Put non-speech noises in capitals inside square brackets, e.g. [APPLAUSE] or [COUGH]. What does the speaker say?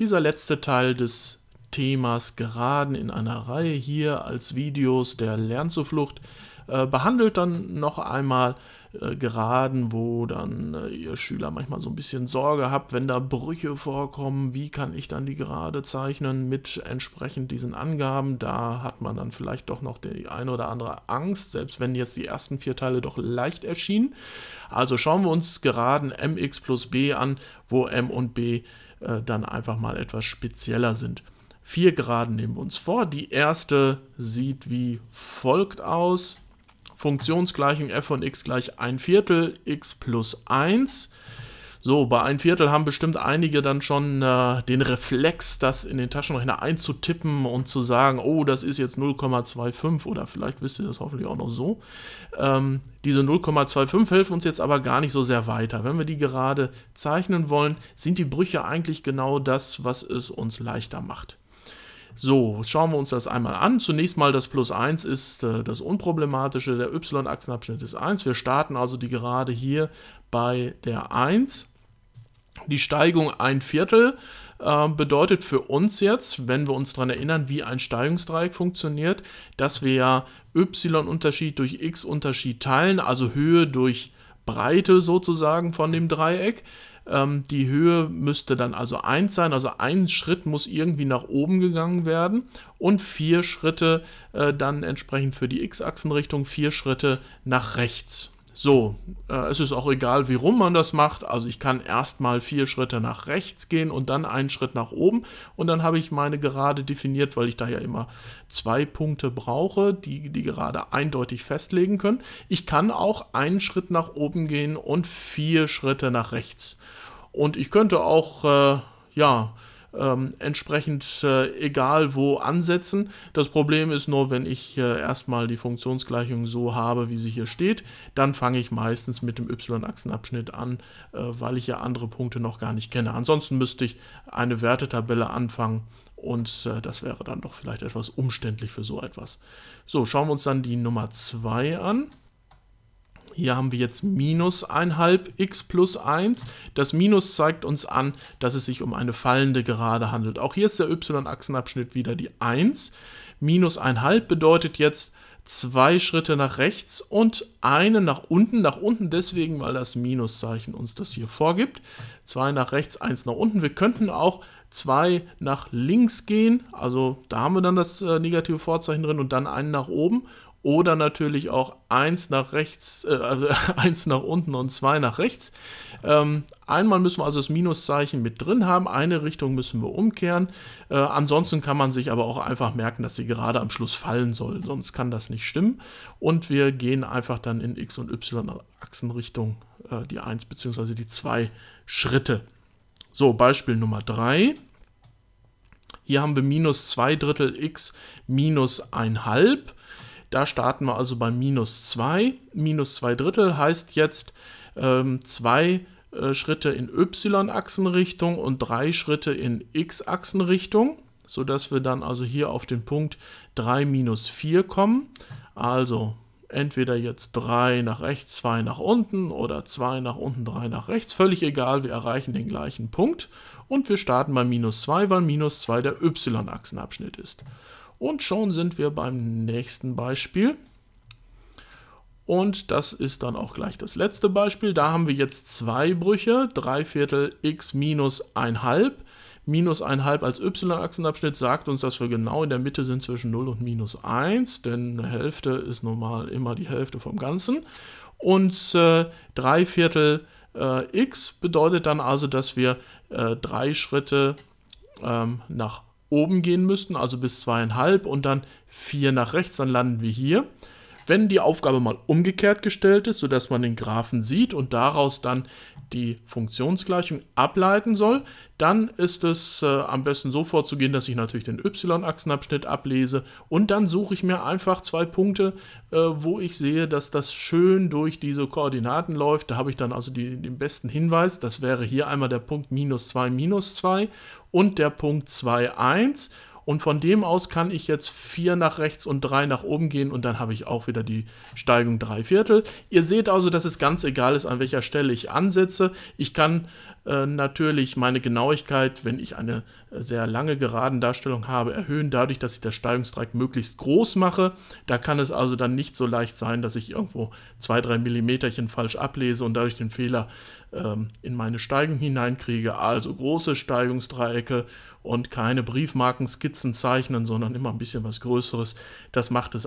Dieser letzte Teil des Themas Geraden in einer Reihe hier als Videos der Lernzuflucht äh, behandelt dann noch einmal äh, Geraden, wo dann äh, ihr Schüler manchmal so ein bisschen Sorge habt, wenn da Brüche vorkommen, wie kann ich dann die Gerade zeichnen mit entsprechend diesen Angaben. Da hat man dann vielleicht doch noch die eine oder andere Angst, selbst wenn jetzt die ersten vier Teile doch leicht erschienen. Also schauen wir uns Geraden mx plus b an, wo m und b äh, dann einfach mal etwas spezieller sind. Vier Geraden nehmen wir uns vor. Die erste sieht wie folgt aus. Funktionsgleichung f von x gleich 1 Viertel x plus 1. So, bei 1 Viertel haben bestimmt einige dann schon äh, den Reflex, das in den Taschenrechner einzutippen und zu sagen, oh, das ist jetzt 0,25 oder vielleicht wisst ihr das hoffentlich auch noch so. Ähm, diese 0,25 helfen uns jetzt aber gar nicht so sehr weiter. Wenn wir die gerade zeichnen wollen, sind die Brüche eigentlich genau das, was es uns leichter macht. So, schauen wir uns das einmal an. Zunächst mal das Plus 1 ist äh, das Unproblematische. Der y-Achsenabschnitt ist 1. Wir starten also die Gerade hier bei der 1. Die Steigung ein Viertel äh, bedeutet für uns jetzt, wenn wir uns daran erinnern, wie ein Steigungsdreieck funktioniert, dass wir ja y-Unterschied durch x-Unterschied teilen, also Höhe durch Breite sozusagen von dem Dreieck. Ähm, die Höhe müsste dann also 1 sein, also ein Schritt muss irgendwie nach oben gegangen werden und vier Schritte äh, dann entsprechend für die x-Achsenrichtung, vier Schritte nach rechts. So, äh, es ist auch egal, wie rum man das macht. Also ich kann erstmal vier Schritte nach rechts gehen und dann einen Schritt nach oben. Und dann habe ich meine Gerade definiert, weil ich da ja immer zwei Punkte brauche, die die Gerade eindeutig festlegen können. Ich kann auch einen Schritt nach oben gehen und vier Schritte nach rechts. Und ich könnte auch, äh, ja, ähm, entsprechend äh, egal wo ansetzen. Das Problem ist nur, wenn ich äh, erstmal die Funktionsgleichung so habe, wie sie hier steht, dann fange ich meistens mit dem y-Achsenabschnitt an, äh, weil ich ja andere Punkte noch gar nicht kenne. Ansonsten müsste ich eine Wertetabelle anfangen und äh, das wäre dann doch vielleicht etwas umständlich für so etwas. So, schauen wir uns dann die Nummer 2 an. Hier haben wir jetzt minus 1,5 x plus 1. Das Minus zeigt uns an, dass es sich um eine fallende Gerade handelt. Auch hier ist der y-Achsenabschnitt wieder die 1. Minus 1,5 bedeutet jetzt zwei Schritte nach rechts und einen nach unten. Nach unten deswegen, weil das Minuszeichen uns das hier vorgibt. Zwei nach rechts, eins nach unten. Wir könnten auch zwei nach links gehen. Also da haben wir dann das äh, negative Vorzeichen drin und dann einen nach oben oder natürlich auch eins nach rechts, äh, also [LAUGHS] eins nach unten und zwei nach rechts. Ähm, einmal müssen wir also das Minuszeichen mit drin haben, eine Richtung müssen wir umkehren. Äh, ansonsten kann man sich aber auch einfach merken, dass sie gerade am Schluss fallen soll, sonst kann das nicht stimmen. Und wir gehen einfach dann in x und y-Achsenrichtung äh, die 1 bzw. die 2 Schritte. So, Beispiel Nummer 3. Hier haben wir minus 2 Drittel x minus 1 halb. Da starten wir also bei minus 2. Minus 2 Drittel heißt jetzt ähm, zwei äh, Schritte in y-Achsenrichtung und drei Schritte in x-Achsenrichtung, sodass wir dann also hier auf den Punkt 3 minus 4 kommen. Also entweder jetzt 3 nach rechts, 2 nach unten oder 2 nach unten, 3 nach rechts. Völlig egal, wir erreichen den gleichen Punkt. Und wir starten bei minus 2, weil minus 2 der y-Achsenabschnitt ist. Und schon sind wir beim nächsten Beispiel. Und das ist dann auch gleich das letzte Beispiel. Da haben wir jetzt zwei Brüche, 3 Viertel x minus 1,5. Minus 1,5 als y-Achsenabschnitt sagt uns, dass wir genau in der Mitte sind zwischen 0 und minus 1, denn eine Hälfte ist normal immer die Hälfte vom Ganzen. Und äh, 3 Viertel äh, x bedeutet dann also, dass wir äh, drei Schritte ähm, nach oben gehen müssten, also bis zweieinhalb und dann vier nach rechts, dann landen wir hier. Wenn die Aufgabe mal umgekehrt gestellt ist, sodass man den Graphen sieht und daraus dann die Funktionsgleichung ableiten soll, dann ist es äh, am besten so vorzugehen, dass ich natürlich den y-Achsenabschnitt ablese und dann suche ich mir einfach zwei Punkte, äh, wo ich sehe, dass das schön durch diese Koordinaten läuft. Da habe ich dann also die, den besten Hinweis. Das wäre hier einmal der Punkt minus 2, minus 2 und der Punkt 2, 1. Und von dem aus kann ich jetzt 4 nach rechts und 3 nach oben gehen und dann habe ich auch wieder die Steigung 3 Viertel. Ihr seht also, dass es ganz egal ist, an welcher Stelle ich ansetze. Ich kann äh, natürlich meine Genauigkeit, wenn ich eine sehr lange Geradendarstellung habe, erhöhen, dadurch, dass ich das Steigungsdreieck möglichst groß mache. Da kann es also dann nicht so leicht sein, dass ich irgendwo zwei, drei Millimeterchen falsch ablese und dadurch den Fehler ähm, in meine Steigung hineinkriege. Also große Steigungsdreiecke und keine Briefmarkenskizzen zeichnen, sondern immer ein bisschen was Größeres. Das macht es